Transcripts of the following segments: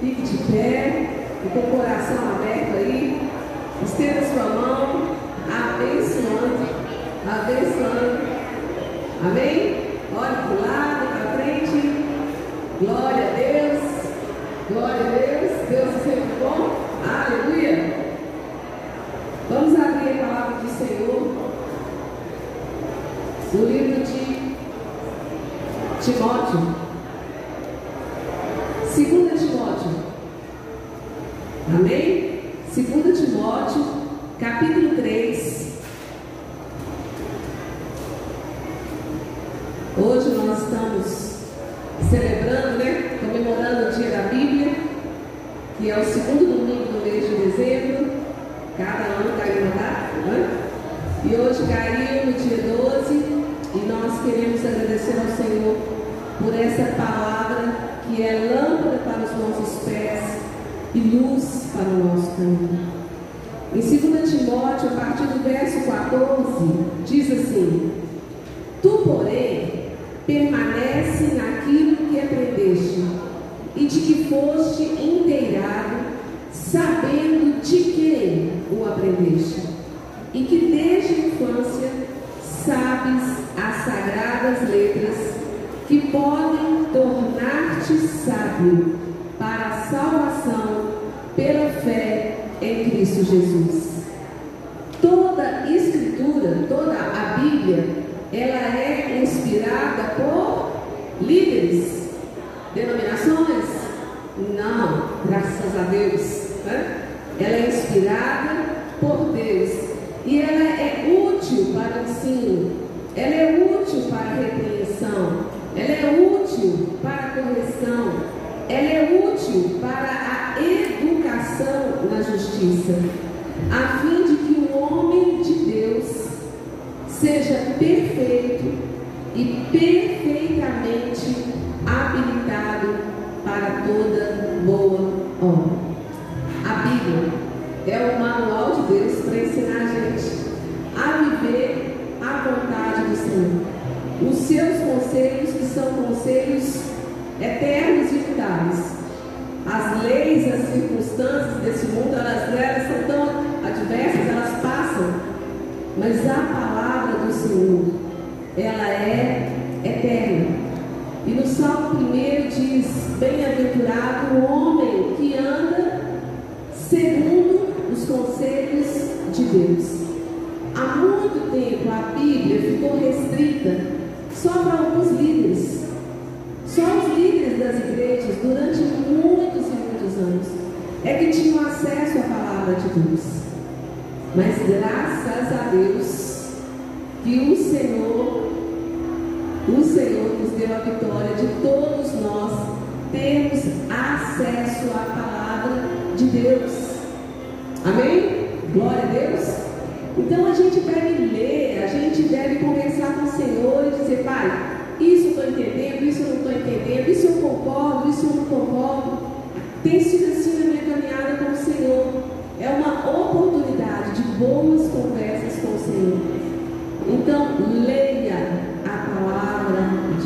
Fique de pé, com o coração aberto aí. Estenda sua mão, abençoando, abençoando. Amém? Olhe para o lado, para frente. Glória a Deus. Glória a Deus. Deus é sempre bom. Aleluia. Vamos abrir a palavra do Senhor. No livro de Timóteo.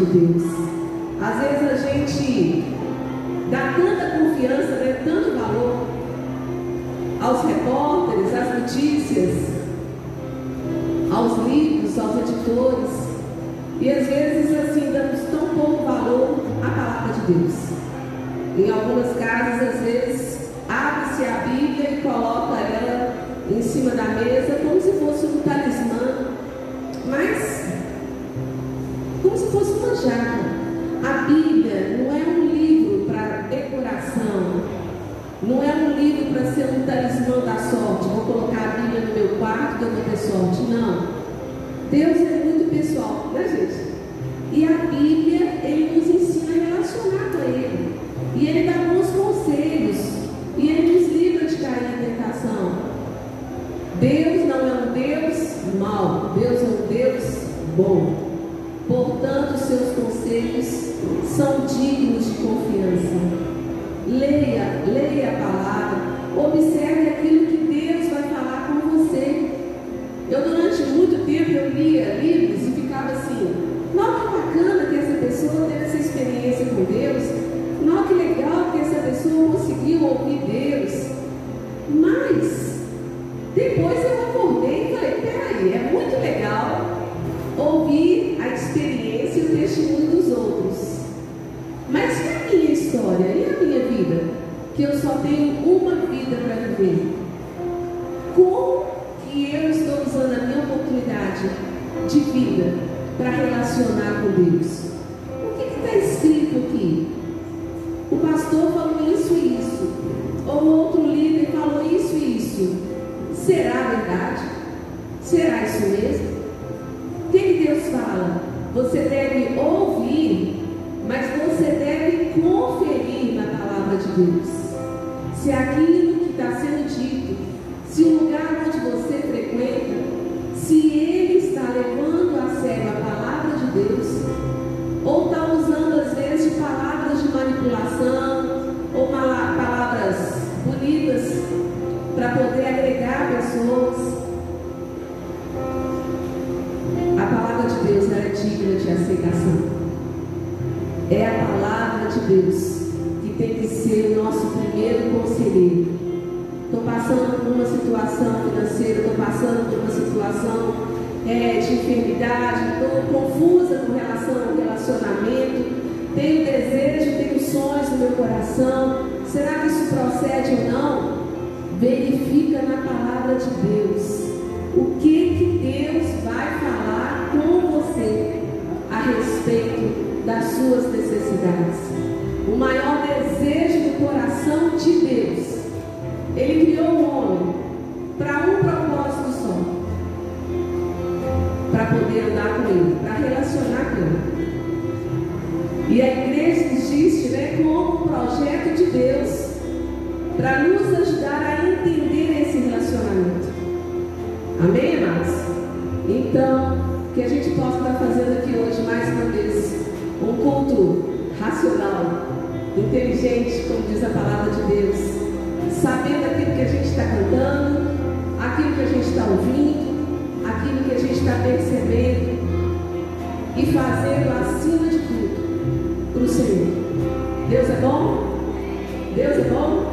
de Deus. Às vezes a gente dá tanta confiança, né, tanto valor aos repórteres, às notícias, aos livros, aos editores. E às vezes assim damos tão pouco valor à palavra de Deus. Em algumas casas, às vezes, abre-se a Bíblia e coloca ela em cima da mesa Bíblia não é um livro para decoração, não é um livro para ser um talismã da sorte. Vou colocar a Bíblia no meu quarto que eu vou ter sorte. Não. Deus é muito pessoal, né, gente? andar com Ele, para relacionar com Ele. E a igreja existe né, como um projeto de Deus para nos ajudar a entender esse relacionamento. Amém, amados? Então, que a gente possa estar fazendo aqui hoje mais uma vez um culto racional, inteligente, como diz a palavra de Deus, sabendo aquilo que a gente está cantando, aquilo que a gente está ouvindo aquilo que a gente está percebendo e fazendo acima de tudo para o Senhor. Deus é bom? Deus é bom?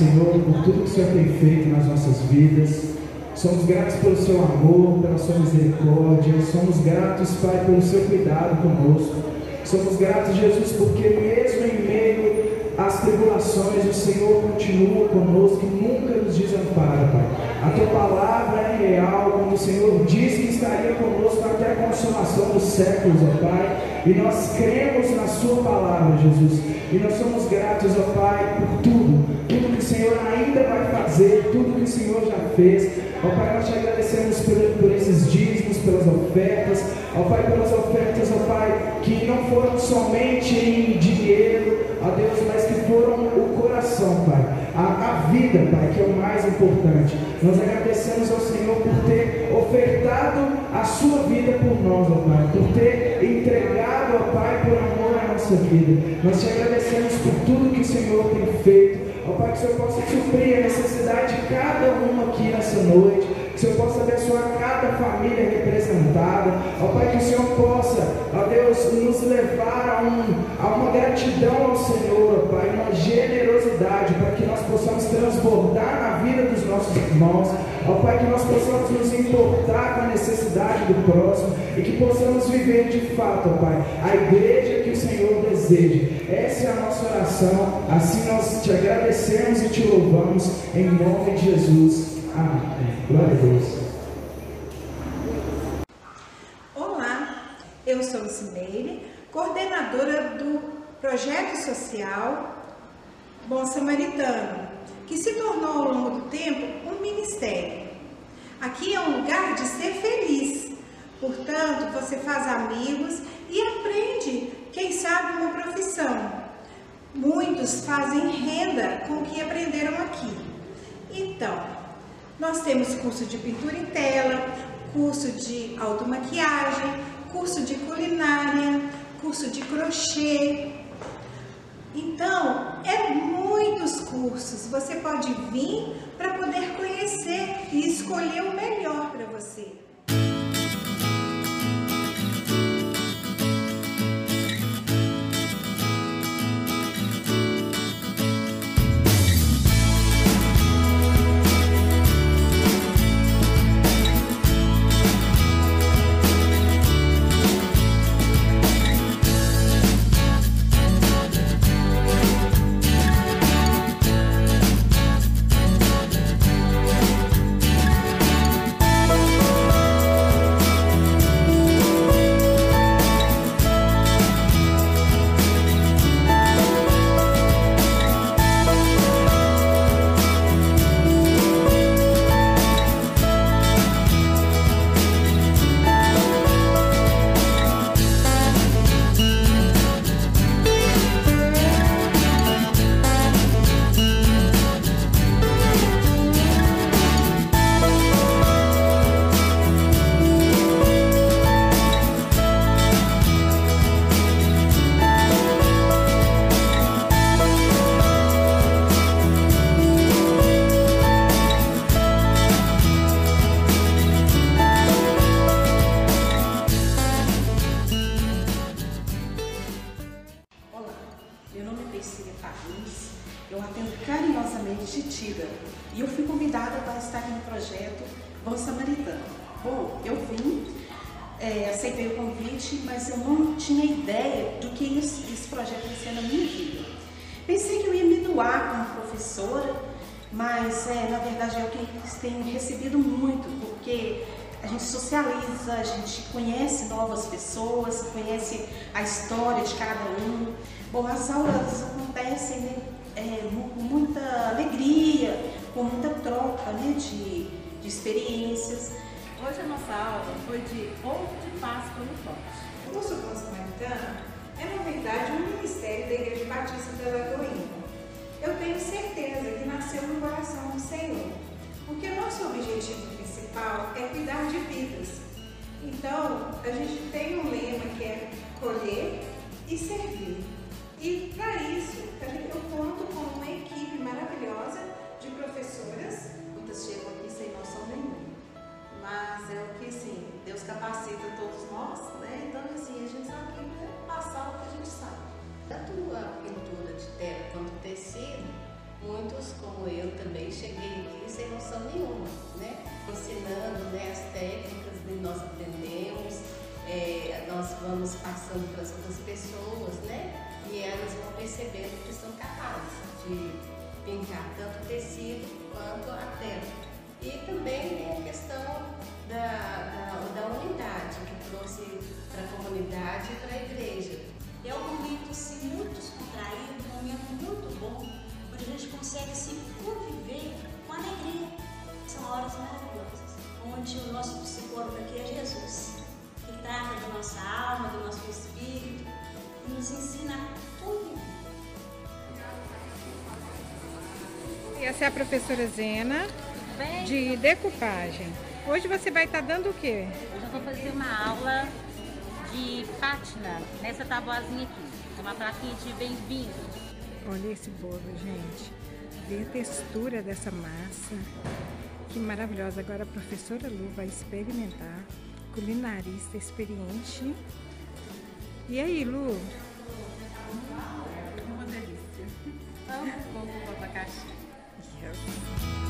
Senhor, por tudo que o Senhor tem feito nas nossas vidas. Somos gratos pelo seu amor, pela sua misericórdia. Somos gratos, Pai, pelo seu cuidado conosco. Somos gratos, Jesus, porque mesmo em meio às tribulações, o Senhor continua conosco e nunca nos desampara, Pai. A tua palavra é real, como o Senhor disse que estaria conosco até a consumação dos séculos, ó Pai. E nós cremos na Sua palavra, Jesus. E nós somos gratos, ó Pai, por tudo. Tudo que o Senhor ainda vai fazer, tudo que o Senhor já fez. Ó Pai, nós te agradecemos por, por esses dízimos, pelas ofertas. Ó Pai, pelas ofertas, ó Pai, que não foram somente em dinheiro, ó Deus, mas que foram o coração, Pai. A, a vida, Pai, que é o mais importante. Nós agradecemos ao Senhor por ter ofertado a sua vida por nós, ó Pai, por ter entregado, ó Pai, por amor à nossa vida. Nós te agradecemos por tudo que o Senhor tem feito. Ó Pai, que o Senhor possa suprir a necessidade de cada um aqui nessa noite. Senhor possa abençoar cada família representada. Ó Pai, que o Senhor possa, ó Deus, nos levar a, um, a uma gratidão ao Senhor, ó Pai, uma generosidade, para que nós possamos transbordar na vida dos nossos irmãos. Ó Pai, que nós possamos nos importar com a necessidade do próximo e que possamos viver de fato, ó Pai, a igreja que o Senhor deseja. Essa é a nossa oração. Assim nós te agradecemos e te louvamos em nome de Jesus. Glória a Deus. Olá, eu sou Cimeire, coordenadora do projeto social Bom Samaritano, que se tornou ao longo do tempo um ministério. Aqui é um lugar de ser feliz, portanto, você faz amigos e aprende, quem sabe, uma profissão. Muitos fazem renda com o que aprenderam aqui. Então, nós temos curso de pintura em tela, curso de automaquiagem, curso de culinária, curso de crochê. Então, é muitos cursos. Você pode vir para poder conhecer e escolher o melhor para você. Essa é a professora Zena, de decupagem. Hoje você vai estar dando o quê? Hoje eu vou fazer uma aula de pátina nessa tabuazinha aqui. Uma plaquinha de bem-vindo. Olha esse bolo, gente. Vê a textura dessa massa. Que maravilhosa. Agora a professora Lu vai experimentar. Culinarista experiente. E aí, Lu? Uma delícia. Amo com abacaxi. here.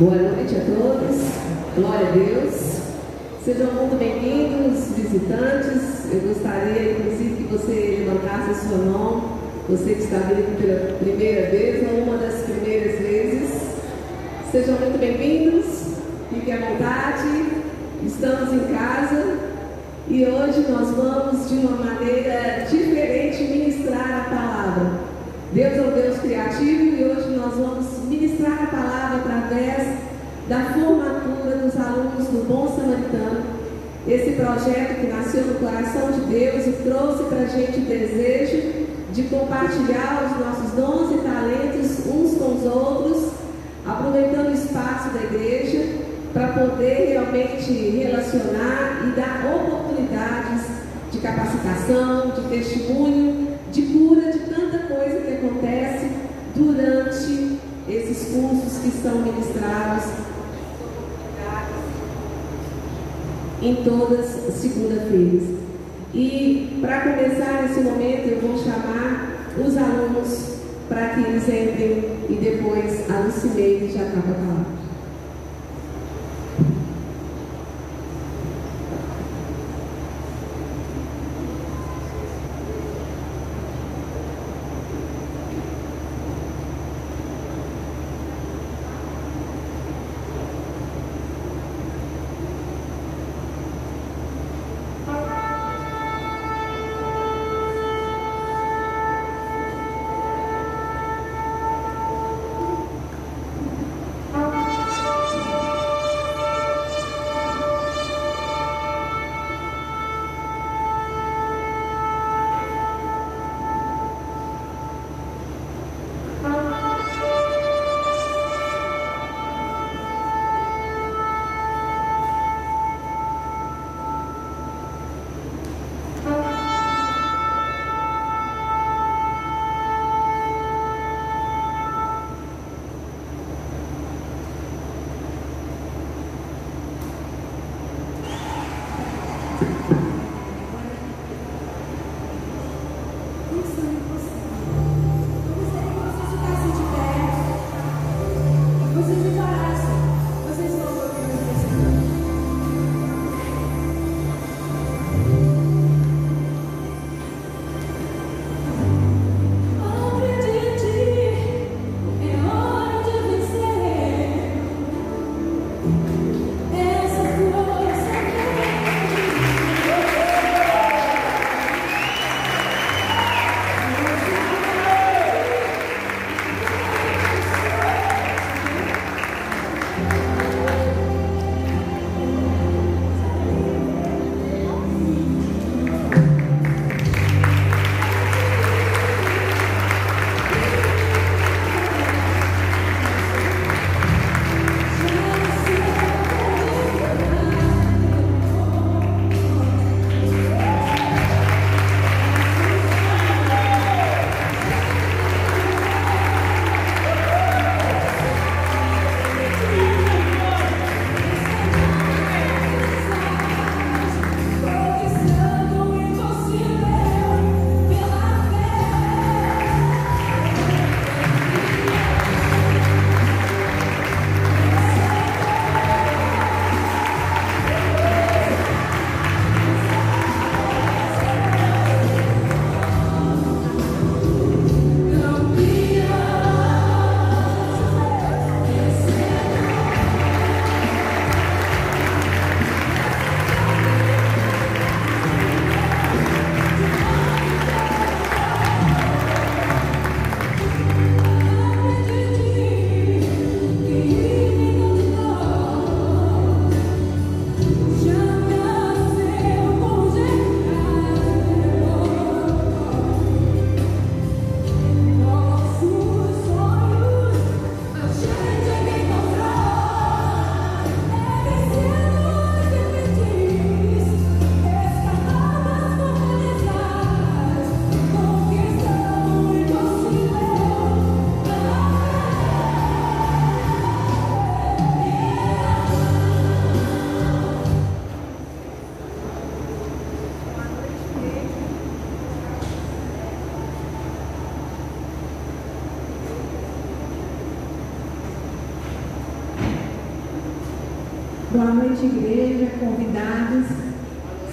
Boa noite a todos, glória a Deus. Sejam muito bem-vindos, visitantes. Eu gostaria, inclusive, que você levantasse a sua mão, você que está vindo pela primeira vez ou uma das primeiras vezes. Sejam muito bem-vindos, fiquem à vontade, estamos em casa e hoje nós vamos, de uma maneira diferente, da formatura dos alunos do Bom Samaritano. Esse projeto que nasceu no coração de Deus e trouxe para a gente o desejo de compartilhar os nossos dons e talentos uns com os outros, aproveitando o espaço da igreja para poder realmente relacionar e dar oportunidades de capacitação, de testemunho, de cura de tanta coisa que acontece durante esses cursos que são ministrados em todas segunda-feiras. E para começar esse momento, eu vou chamar os alunos para que eles entrem e depois a Lucimeire já acaba a palavra.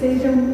Sejam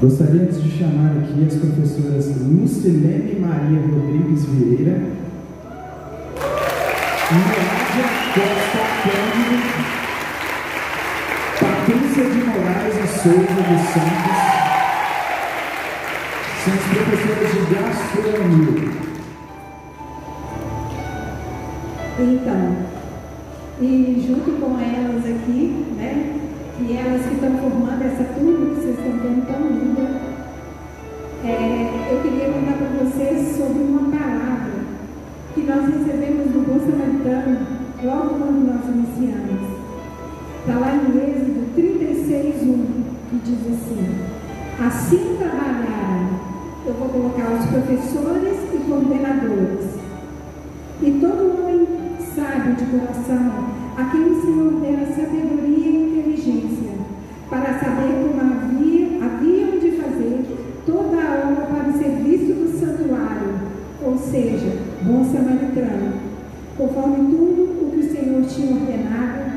Gostaríamos de chamar aqui as professoras Lucilene Maria Rodrigues Vieira e Nádia Costa Cândido, Patrícia de Moraes e Souza dos Santos, são as professoras de gastronomia. Então, e junto com elas aqui, né, e elas que estão formando essa turma que vocês estão vendo tão linda. É, eu queria contar para vocês sobre uma palavra que nós recebemos do Bom Samaritano logo quando nós iniciamos. Está lá em Êxodo 36, 1, que diz assim: Assim trabalharam. Eu vou colocar os professores e coordenadores. E todo homem sábio de coração, a quem o Senhor dera sabedoria para saber como havia, haviam de fazer toda a obra para o serviço do santuário, ou seja, bom samaritano, conforme tudo o que o Senhor tinha ordenado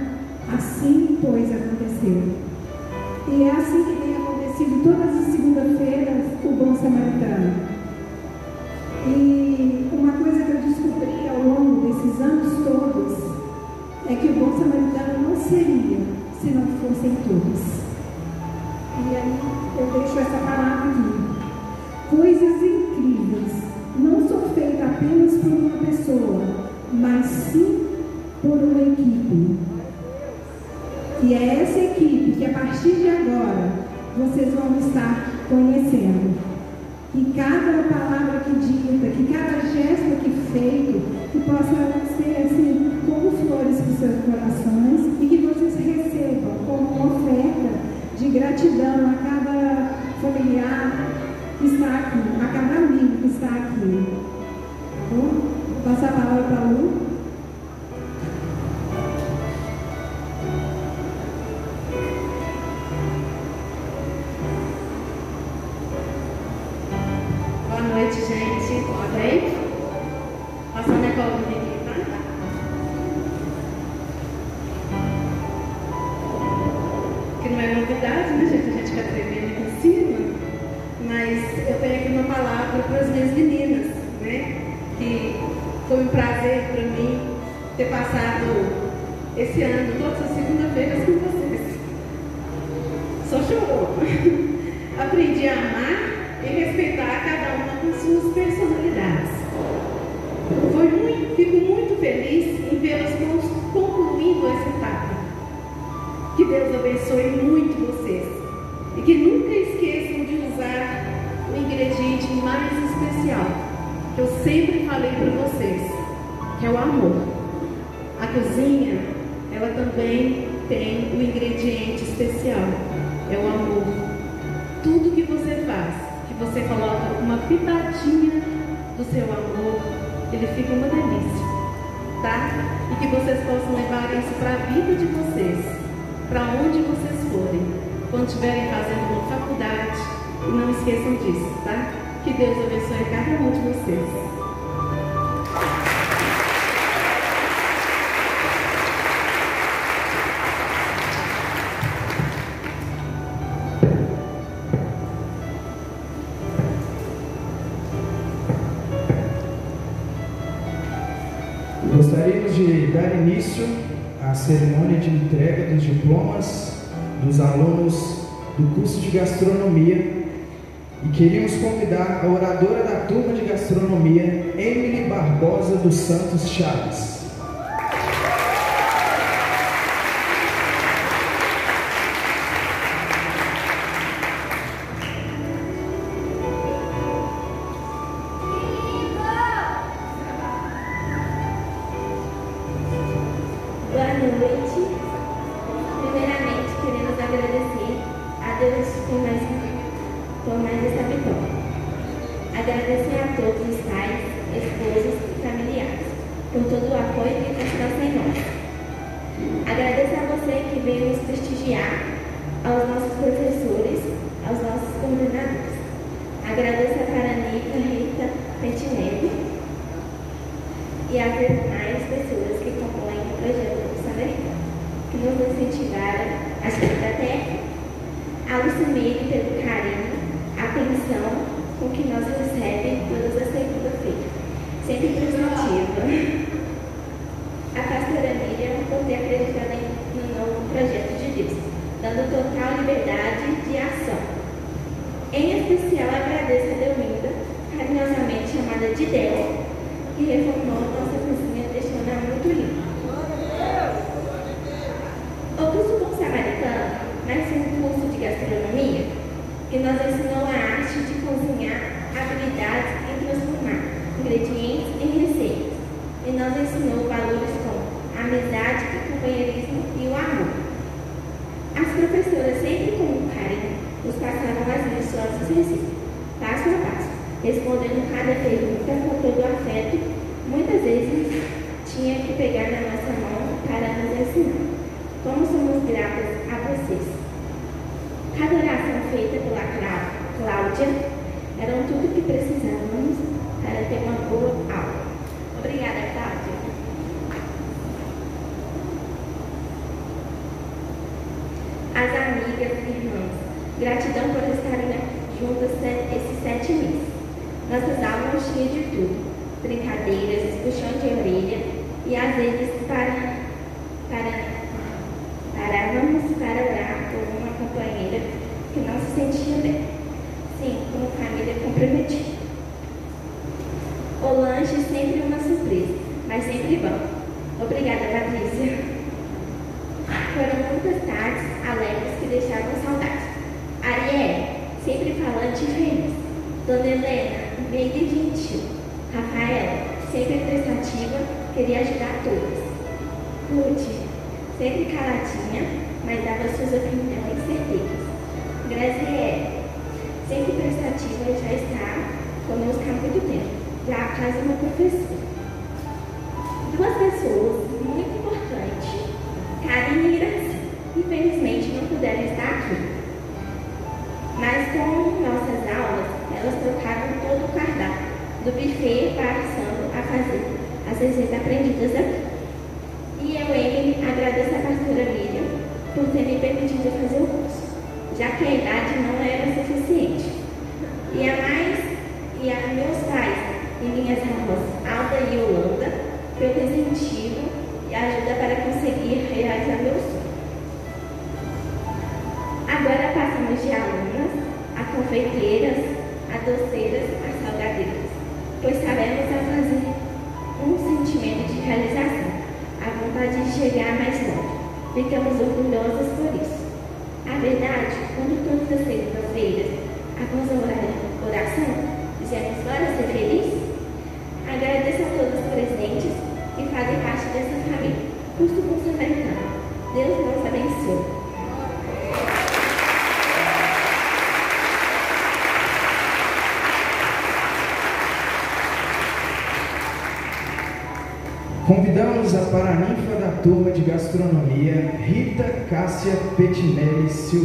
para a vida de vocês, para onde vocês forem, quando estiverem fazendo uma faculdade. E não esqueçam disso, tá? Que Deus abençoe cada um de vocês. do curso de gastronomia e queríamos convidar a oradora da turma de gastronomia, Emily Barbosa dos Santos Chaves. queria ajudar todas. Ruth, sempre caladinha, mas dava suas opiniões certeiras. Graziele, é, sempre prestativa e já está conosco há muito tempo, já faz uma professora. Duas pessoas muito importantes, Karine e Iraci, infelizmente não puderam estar aqui. Mas com nossas aulas, elas trocaram todo o cardápio, do buffet para lições aprendidas aqui. E eu, ele, agradeço à pastora Miriam por ter me permitido fazer o curso, já que ainda se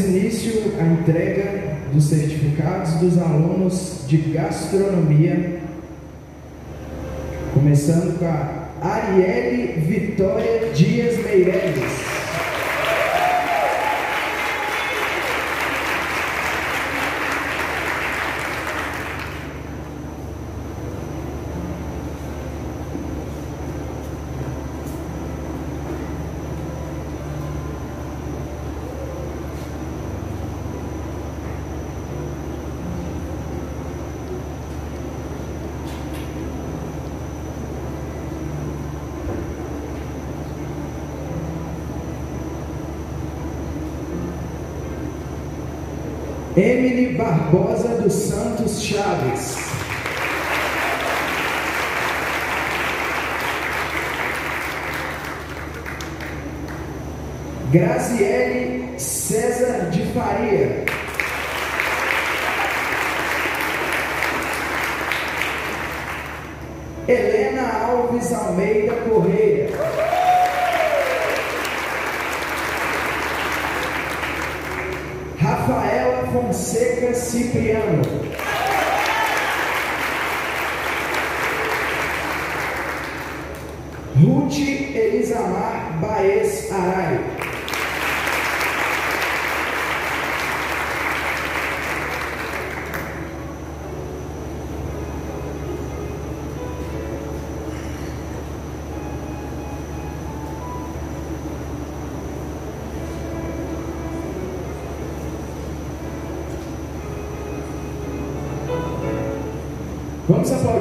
Início a entrega dos certificados dos alunos de gastronomia, começando com a Emily Barbosa dos Santos Chaves. Graziele César de Faria. Cipriano. Ruth Elisamar Baez Araio. Vamos aplaudir.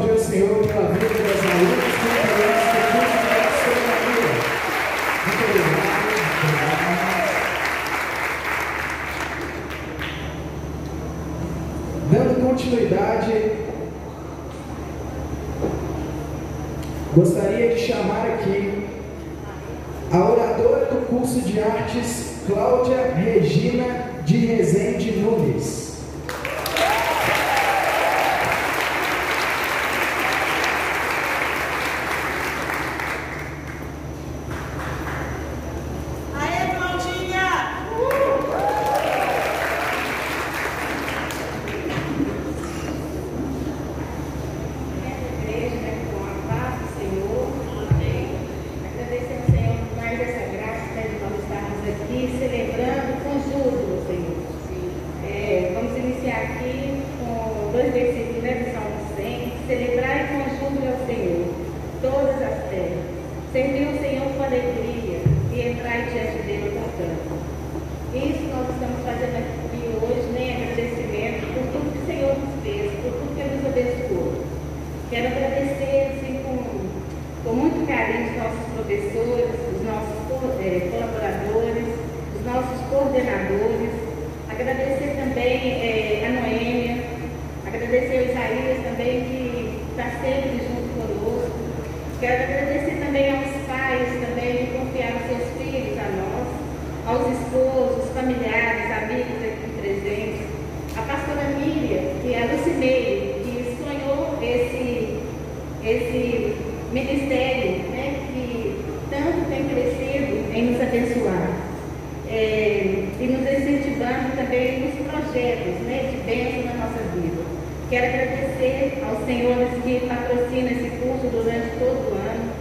Alagoas, que patrocina esse curso durante todo o ano.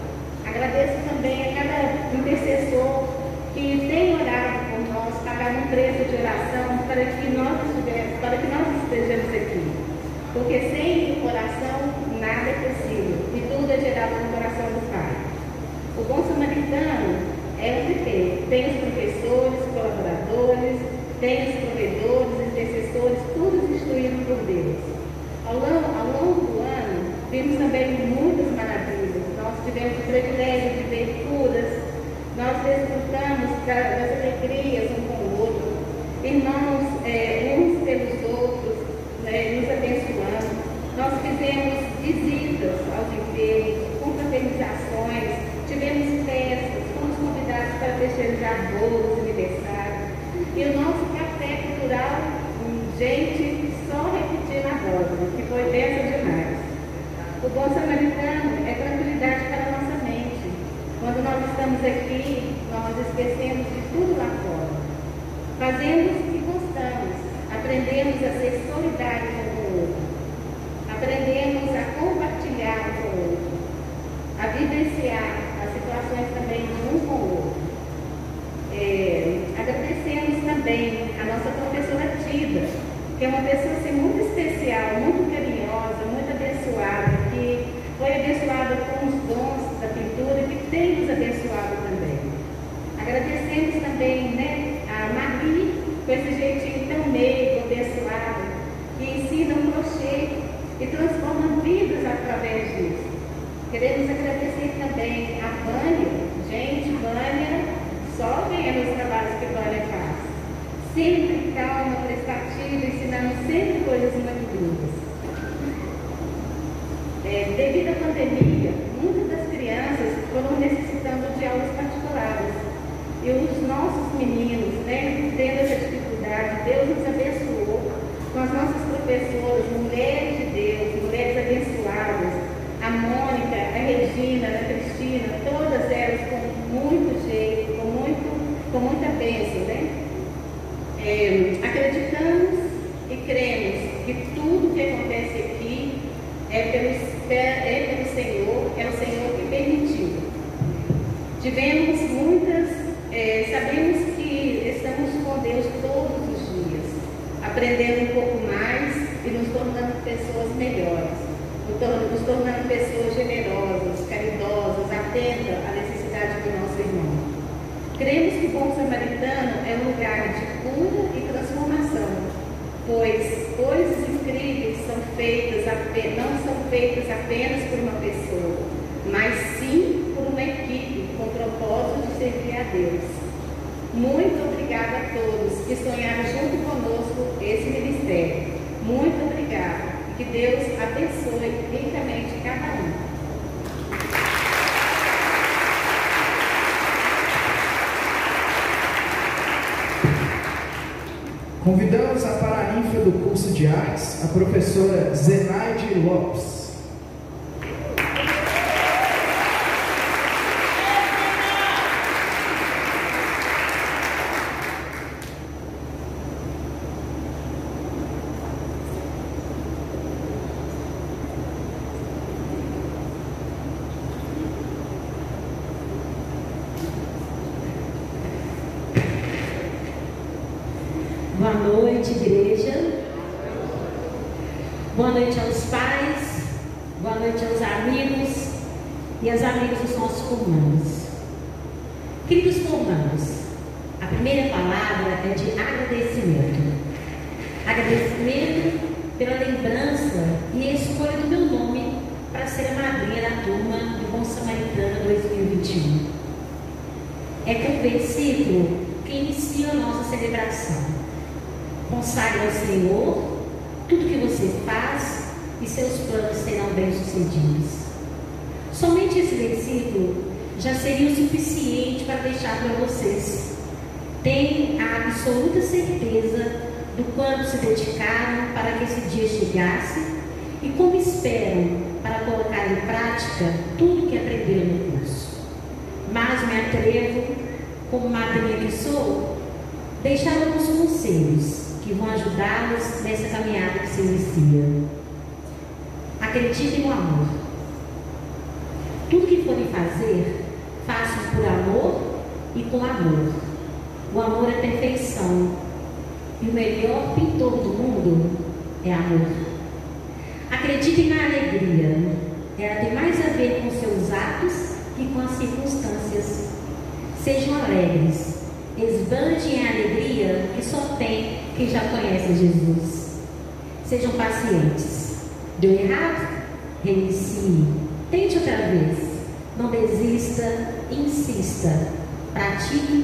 Agradeço também a cada intercessor que tem orado por nós, pagado um preço de oração para que nós estivéssemos, para que nós estejamos aqui. Porque sem o coração nada é possível e tudo é gerado no coração do Pai. O bom samaritano é o que tem. Tem os professores, colaboradores, tem os provedores, intercessores, todos instruídos por Deus. Ao longo Vimos também muitas maravilhas. Nós tivemos o privilégio de ver curas. Nós desfrutamos das alegrias um com o outro. Irmãos, curso de artes, a professora Zenaide Lopes. ajudados nessa caminhada que se inicia. Acredite no amor. Tudo que forem fazer, façam por amor e com amor. O amor é perfeição. E o melhor pintor do mundo é amor. Acredite na alegria. Ela tem mais a ver com seus atos que com as circunstâncias. Sejam alegres Quem já conhece Jesus. Sejam pacientes. Deu errado? Reinicie. Tente outra vez. Não desista, insista. Pratique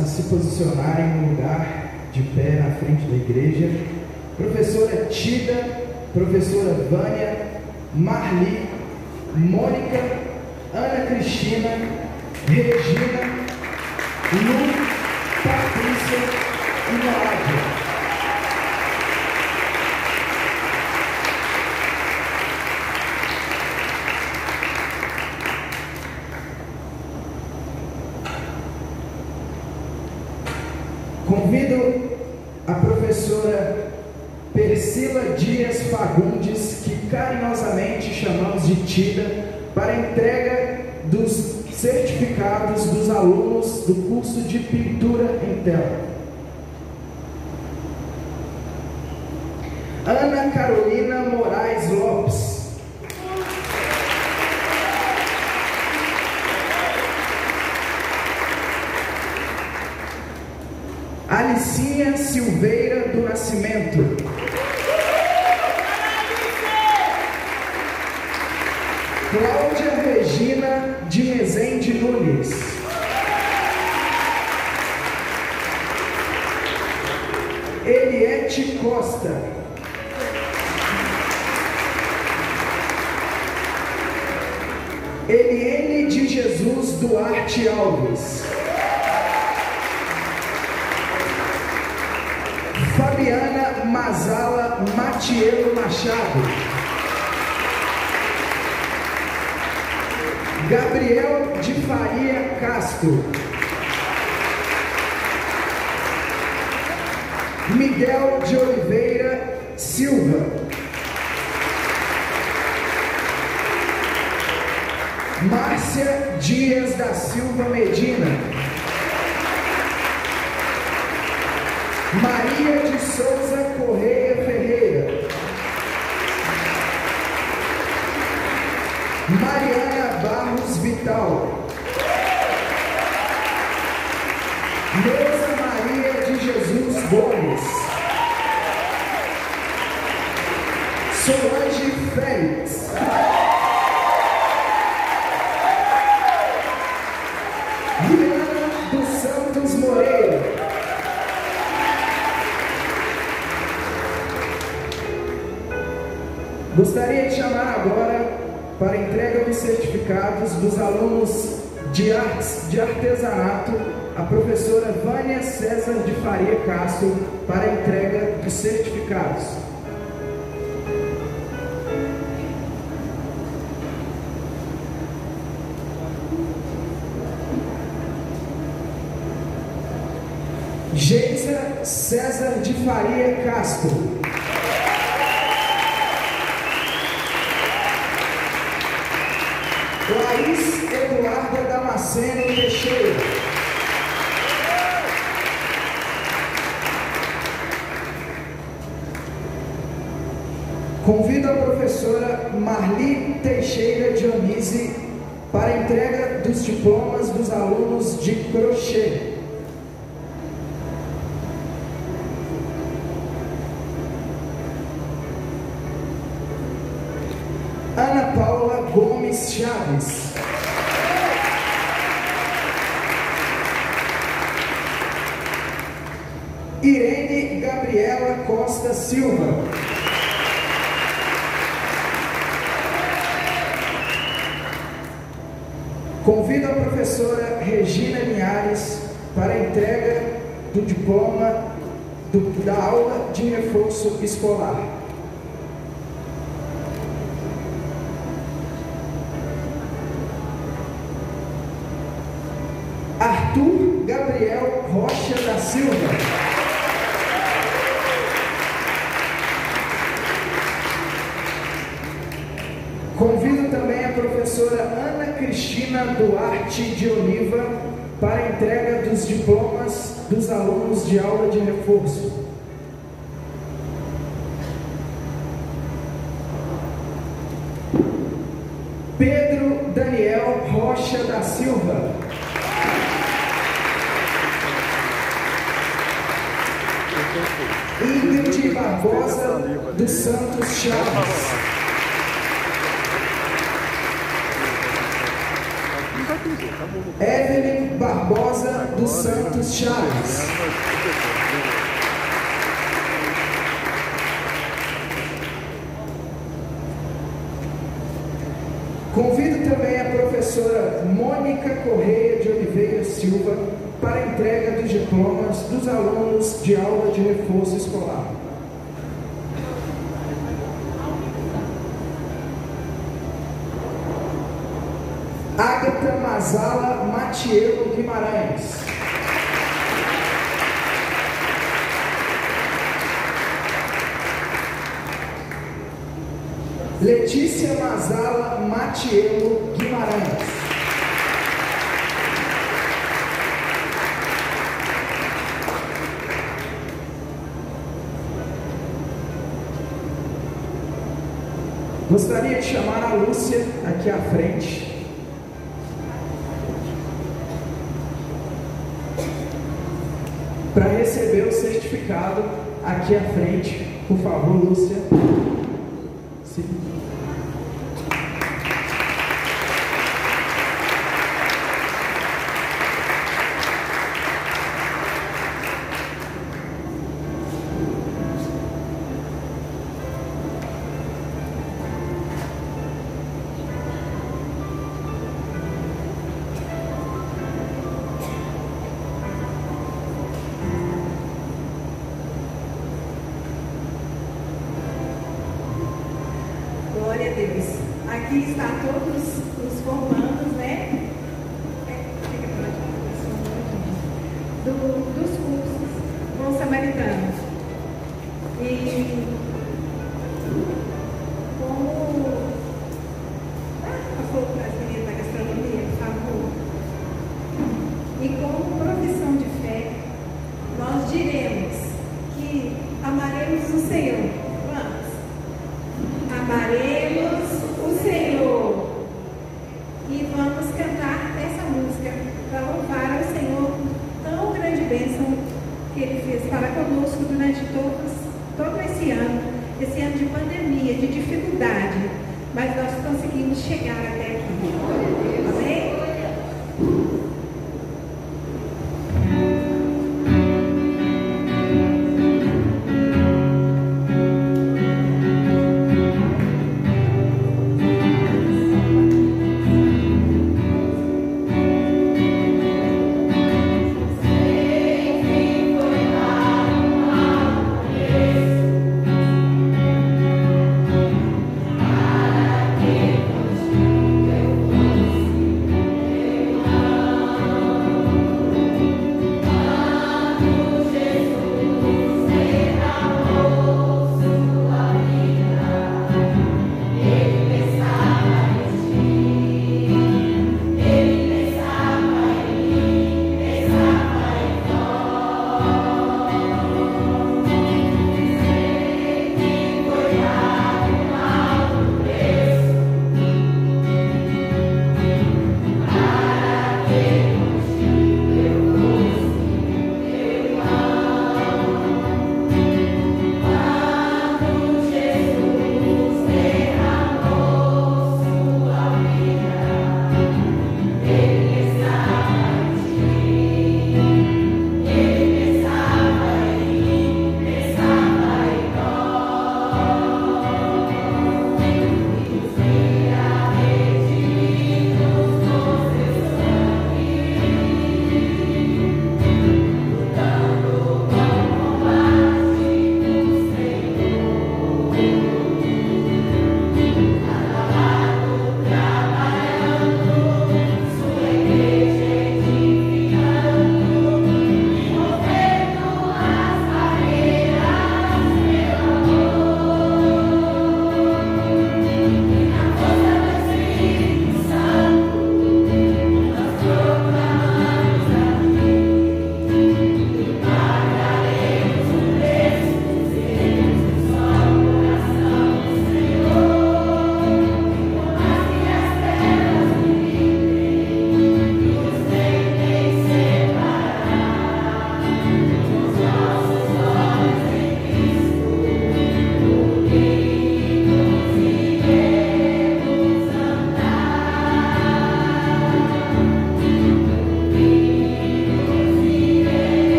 a se posicionarem no lugar de pé na frente da igreja. Professora Tida professora Vânia, Marli, Mônica, Ana Cristina, Regina, Lu, Patrícia e Nádia. Convido a professora Persila Dias Fagundes, que carinhosamente para entrega dos certificados dos alunos do curso de pintura em tela. Gomes Chaves. Irene Gabriela Costa Silva. Convido a professora Regina Linhares para a entrega do diploma do- da aula de reforço escolar. Arthur Gabriel Rocha da Silva. Convido também a professora Ana Cristina Duarte de Oliva para a entrega dos diplomas dos alunos de aula de reforço. Pedro Daniel Rocha da Silva. Ingrid Barbosa dos Santos Chaves. Barbosa dos Santos Chaves. Convido também a professora Mônica Correia de Oliveira Silva para a entrega dos diplomas dos alunos de aula de reforço escolar. Diego Guimarães. Letícia Mazala Matielo Guimarães. Gostaria de chamar a Lúcia aqui à frente. aqui à frente. Por favor, Lúcia.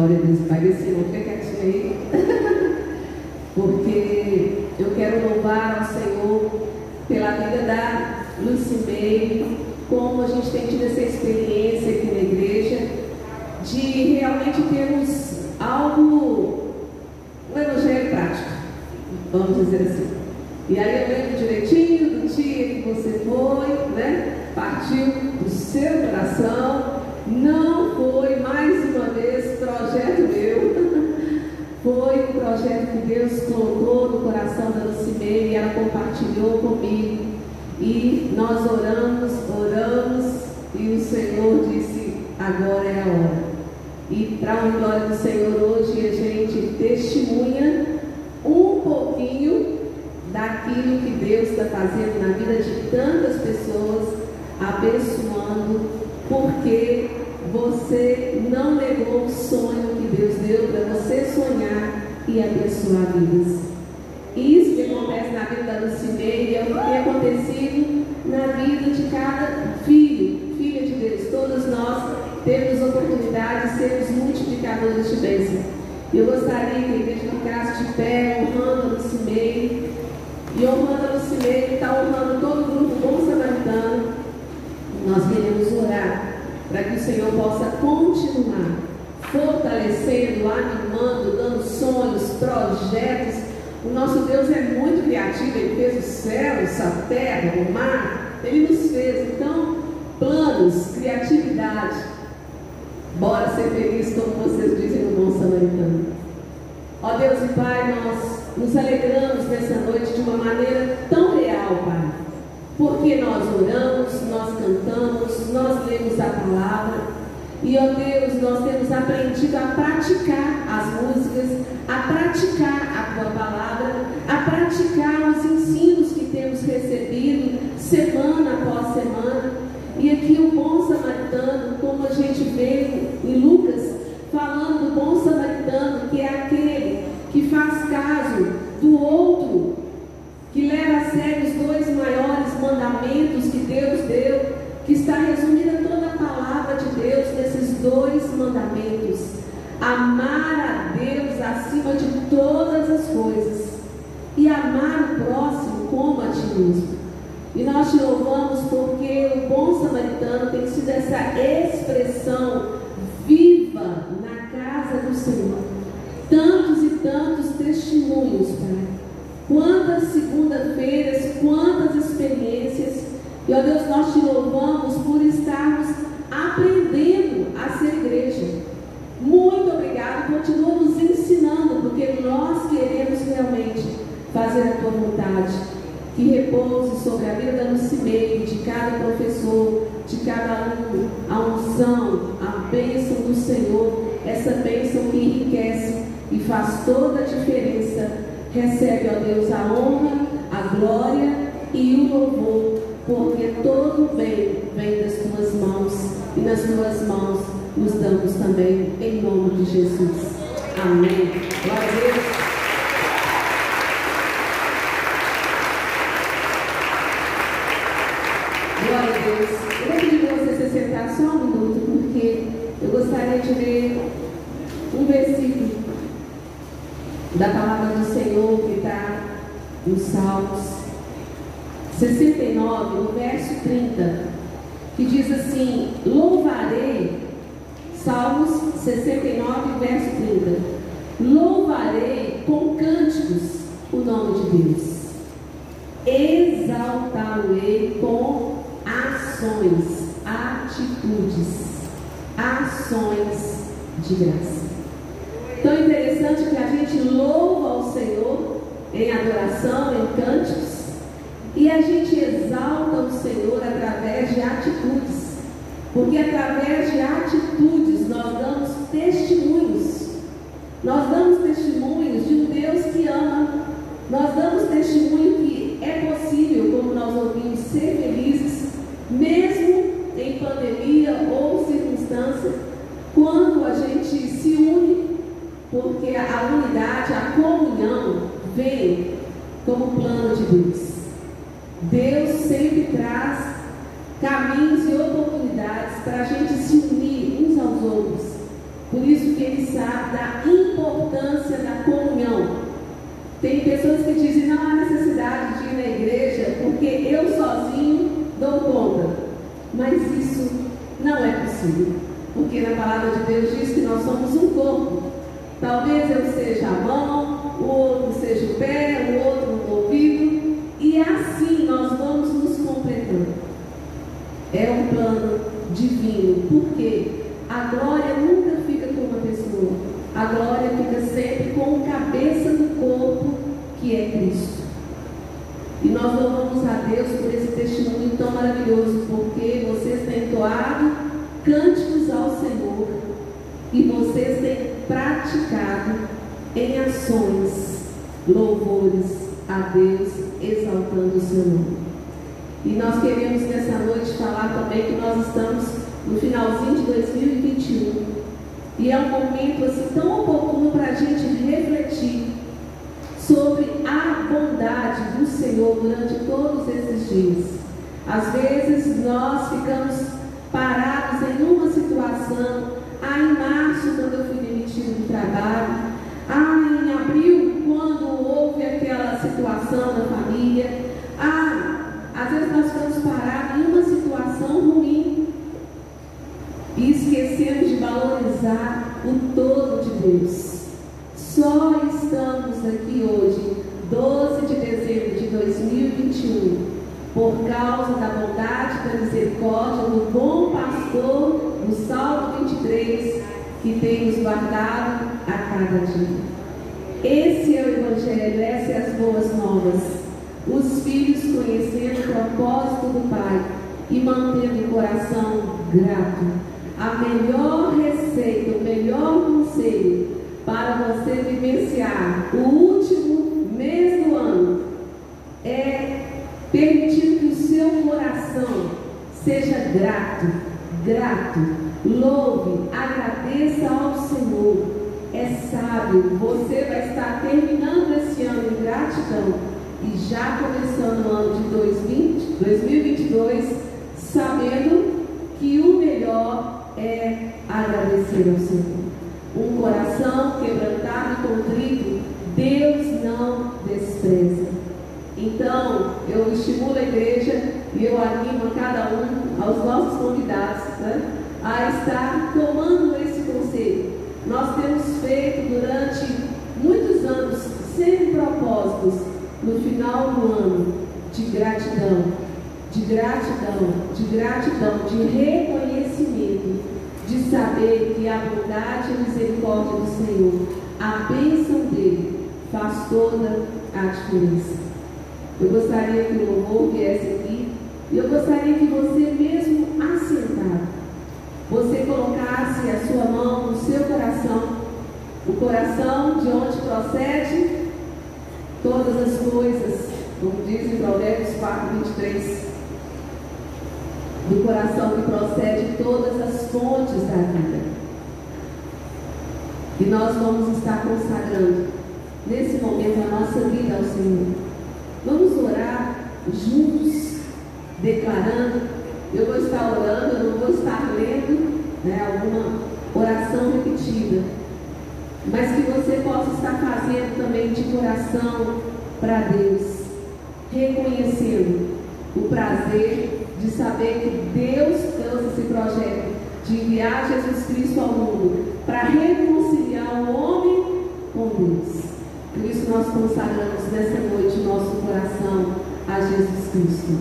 God in His majesty. projetos. O nosso Deus é muito criativo, Ele fez os céus, a terra, o mar, Ele nos fez. Então, planos, criatividade. Bora ser feliz, como vocês dizem no Bom Samaritano. Ó Deus e Pai, nós nos alegramos nessa noite de uma maneira tão real, Pai. Porque nós oramos, nós cantamos, nós lemos a palavra. E, ó Deus, nós temos aprendido a praticar as músicas, a praticar tua palavra, a praticar Jesus. Ele sabe da importância da comunhão. Tem pessoas que dizem não há necessidade de ir na igreja porque eu sozinho dou conta. Mas isso não é possível. Porque na palavra de Deus diz que nós somos um corpo. Talvez eu seja a mão, o outro seja o pé, o outro o ouvido. E assim nós vamos nos completando. É um plano divino. Porque a glória nunca fica com uma pessoa. A glória fica sempre com o cabeça do corpo, que é Cristo. E nós louvamos a Deus por esse testemunho tão maravilhoso, porque vocês têm entoado cânticos ao Senhor e vocês têm praticado em ações louvores a Deus, exaltando o seu nome. E nós queremos nessa noite falar também que nós estamos no finalzinho de 2021 e é um momento assim tão oportuno para a gente refletir sobre a bondade do Senhor durante todos esses dias. Às vezes nós ficamos parados em uma situação. Ah, em março, quando eu fui demitido do trabalho. Ah, em abril, quando houve aquela situação da família. Ah, às vezes nós ficamos parados em uma situação ruim e esquecemos de valorizar o todo de Deus. Só estamos aqui hoje, 12 de dezembro de 2021, por causa da bondade e da misericórdia do bom pastor, do Salmo 23, que tem nos guardado a cada dia. Esse é o Evangelho, essas são as boas novas. Os filhos conhecendo o propósito do Pai e mantendo o coração grato. A melhor receita, o melhor conselho para você vivenciar o último mês do ano é permitir que o seu coração seja grato, grato, louve, agradeça ao Senhor. É sábio, você vai estar terminando esse ano em gratidão e já começando o ano de 2020, 2022, sabendo que o melhor é agradecer ao Senhor. Um coração quebrantado e contrito, Deus não despreza. Então, eu estimulo a igreja e eu animo a cada um, aos nossos convidados, né, a estar tomando esse conselho. Nós temos feito durante muitos anos, sem propósitos, no final do ano, de gratidão, de gratidão, de gratidão, de reconhecimento, de saber que a bondade e a misericórdia do Senhor, a bênção dele, faz toda a diferença. Eu gostaria que o louvor viesse aqui e eu gostaria que você mesmo assentado, você colocasse a sua mão no seu coração, o coração de onde procede todas as coisas, como diz em Provérbios 4, 23, do coração que procede todas as fontes da vida. E nós vamos estar consagrando nesse momento a nossa vida ao Senhor. Vamos orar juntos, declarando. Eu vou estar orando, eu não vou estar lendo né, alguma oração repetida. Mas que você possa estar fazendo também de coração para Deus, reconhecendo o prazer de saber que Deus trouxe esse projeto de enviar Jesus Cristo ao mundo para reconciliar separar o homem com Deus. Por isso nós consagramos nessa noite nosso coração a Jesus Cristo.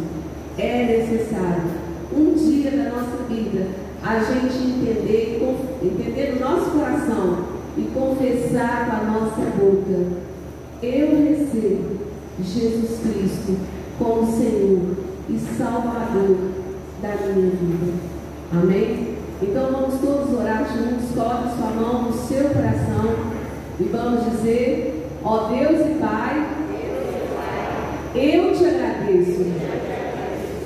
É necessário, um dia da nossa vida, a gente entender, entender o nosso coração e confessar com a nossa boca. Eu recebo Jesus Cristo como Senhor e Salvador da minha vida. Amém? Então vamos todos orar juntos, coloque sua mão no seu coração e vamos dizer, ó Deus e Pai, eu te agradeço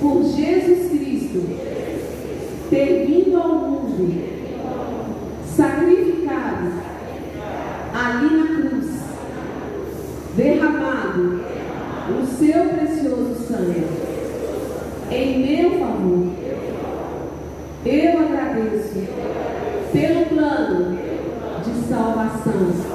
por Jesus Cristo ter vindo ao mundo pelo plano de salvação.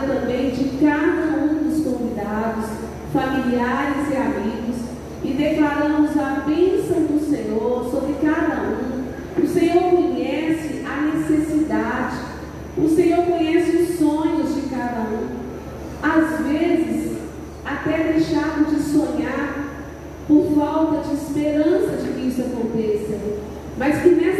também de cada um dos convidados, familiares e amigos, e declaramos a bênção do Senhor sobre cada um. O Senhor conhece a necessidade, o Senhor conhece os sonhos de cada um. Às vezes, até deixamos de sonhar por falta de esperança de que isso aconteça, mas que nessa